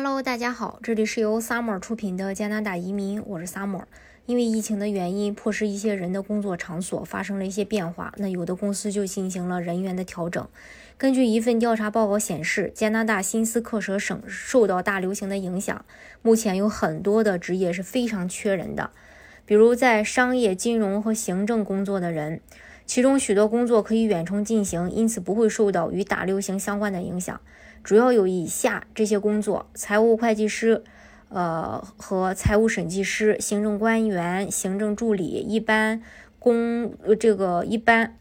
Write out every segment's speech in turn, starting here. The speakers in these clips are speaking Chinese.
Hello，大家好，这里是由 Summer 出品的加拿大移民，我是 Summer。因为疫情的原因，迫使一些人的工作场所发生了一些变化，那有的公司就进行了人员的调整。根据一份调查报告显示，加拿大新斯克舍省受到大流行的影响，目前有很多的职业是非常缺人的，比如在商业、金融和行政工作的人，其中许多工作可以远程进行，因此不会受到与大流行相关的影响。主要有以下这些工作：财务会计师，呃和财务审计师、行政官员、行政助理、一般公这个一般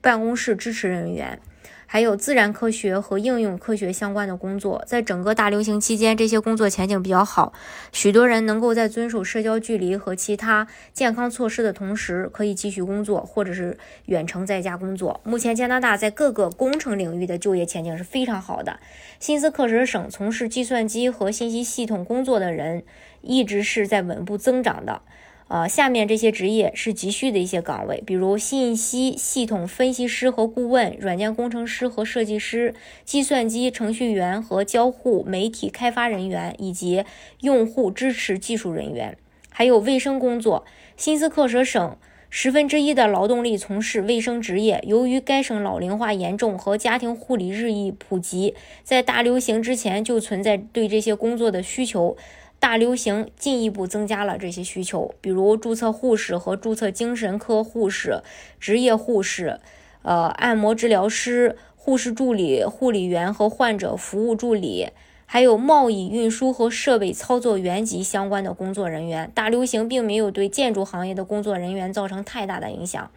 办公室支持人员。还有自然科学和应用科学相关的工作，在整个大流行期间，这些工作前景比较好。许多人能够在遵守社交距离和其他健康措施的同时，可以继续工作，或者是远程在家工作。目前，加拿大在各个工程领域的就业前景是非常好的。新斯克舍省从事计算机和信息系统工作的人一直是在稳步增长的。呃，下面这些职业是急需的一些岗位，比如信息系统分析师和顾问、软件工程师和设计师、计算机程序员和交互媒体开发人员，以及用户支持技术人员，还有卫生工作。新斯克舍省十分之一的劳动力从事卫生职业。由于该省老龄化严重和家庭护理日益普及，在大流行之前就存在对这些工作的需求。大流行进一步增加了这些需求，比如注册护士和注册精神科护士、职业护士、呃按摩治疗师、护士助理、护理员和患者服务助理，还有贸易、运输和设备操作员及相关的工作人员。大流行并没有对建筑行业的工作人员造成太大的影响。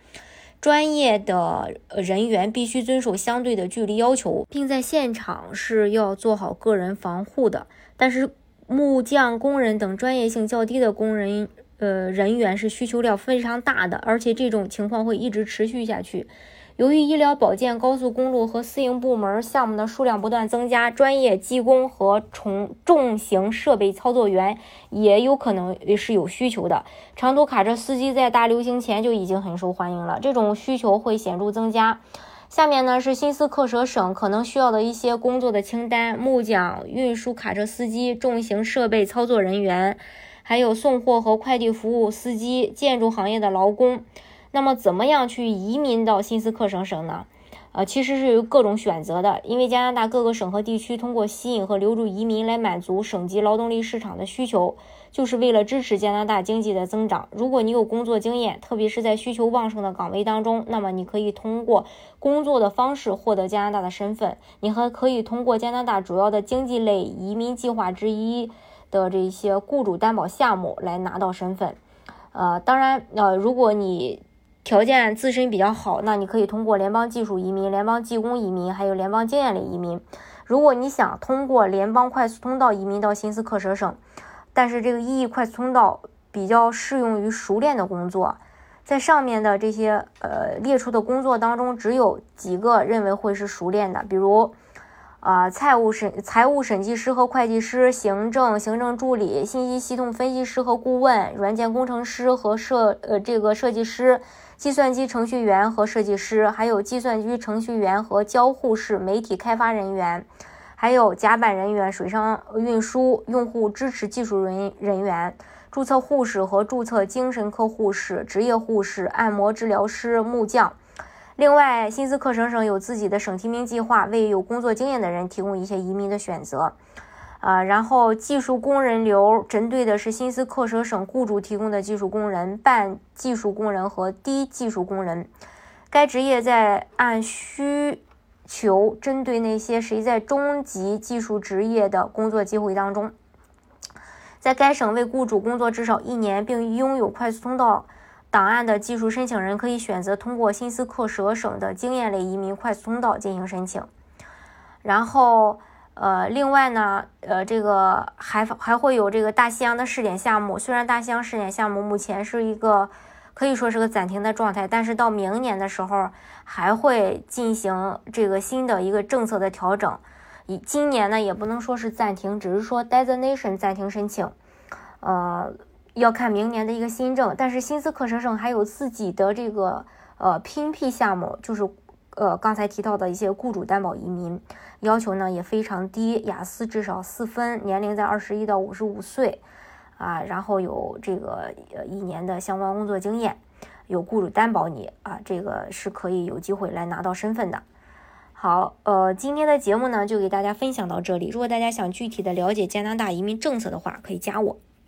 专业的人员必须遵守相对的距离要求，并在现场是要做好个人防护的。但是。木匠工人等专业性较低的工人，呃，人员是需求量非常大的，而且这种情况会一直持续下去。由于医疗保健、高速公路和私营部门项目的数量不断增加，专业技工和重重型设备操作员也有可能是有需求的。长途卡车司机在大流行前就已经很受欢迎了，这种需求会显著增加。下面呢是新斯克舍省可能需要的一些工作的清单：木匠、运输卡车司机、重型设备操作人员，还有送货和快递服务司机、建筑行业的劳工。那么，怎么样去移民到新斯克省省呢？呃，其实是有各种选择的，因为加拿大各个省和地区通过吸引和留住移民来满足省级劳动力市场的需求，就是为了支持加拿大经济的增长。如果你有工作经验，特别是在需求旺盛的岗位当中，那么你可以通过工作的方式获得加拿大的身份。你还可以通过加拿大主要的经济类移民计划之一的这些雇主担保项目来拿到身份。呃，当然，呃，如果你条件自身比较好，那你可以通过联邦技术移民、联邦技工移民，还有联邦经验类移民。如果你想通过联邦快速通道移民到新斯克舍省，但是这个 EE 快速通道比较适用于熟练的工作，在上面的这些呃列出的工作当中，只有几个认为会是熟练的，比如啊财务审财务审计师和会计师、行政行政助理、信息系统分析师和顾问、软件工程师和设呃这个设计师。计算机程序员和设计师，还有计算机程序员和交互式媒体开发人员，还有甲板人员、水上运输、用户支持技术人人员、注册护士和注册精神科护士、职业护士、按摩治疗师、木匠。另外，新斯克省省有自己的省提名计划，为有工作经验的人提供一些移民的选择。啊，然后技术工人流针对的是新斯克舍省雇主提供的技术工人、半技术工人和低技术工人。该职业在按需求针对那些谁在中级技术职业的工作机会当中，在该省为雇主工作至少一年并拥有快速通道档案的技术申请人，可以选择通过新斯克舍省的经验类移民快速通道进行申请。然后。呃，另外呢，呃，这个还还会有这个大西洋的试点项目。虽然大西洋试点项目目前是一个可以说是个暂停的状态，但是到明年的时候还会进行这个新的一个政策的调整。以今年呢，也不能说是暂停，只是说 designation 暂停申请。呃，要看明年的一个新政。但是新斯克舍省还有自己的这个呃 PNP 项目，就是。呃刚才提到的一些雇主担保移民，要求呢也非常低，雅思至少四分，年龄在二十一到五十五岁，啊，然后有这个呃一年的相关工作经验，有雇主担保你啊，这个是可以有机会来拿到身份的。好，呃，今天的节目呢就给大家分享到这里。如果大家想具体的了解加拿大移民政策的话，可以加我。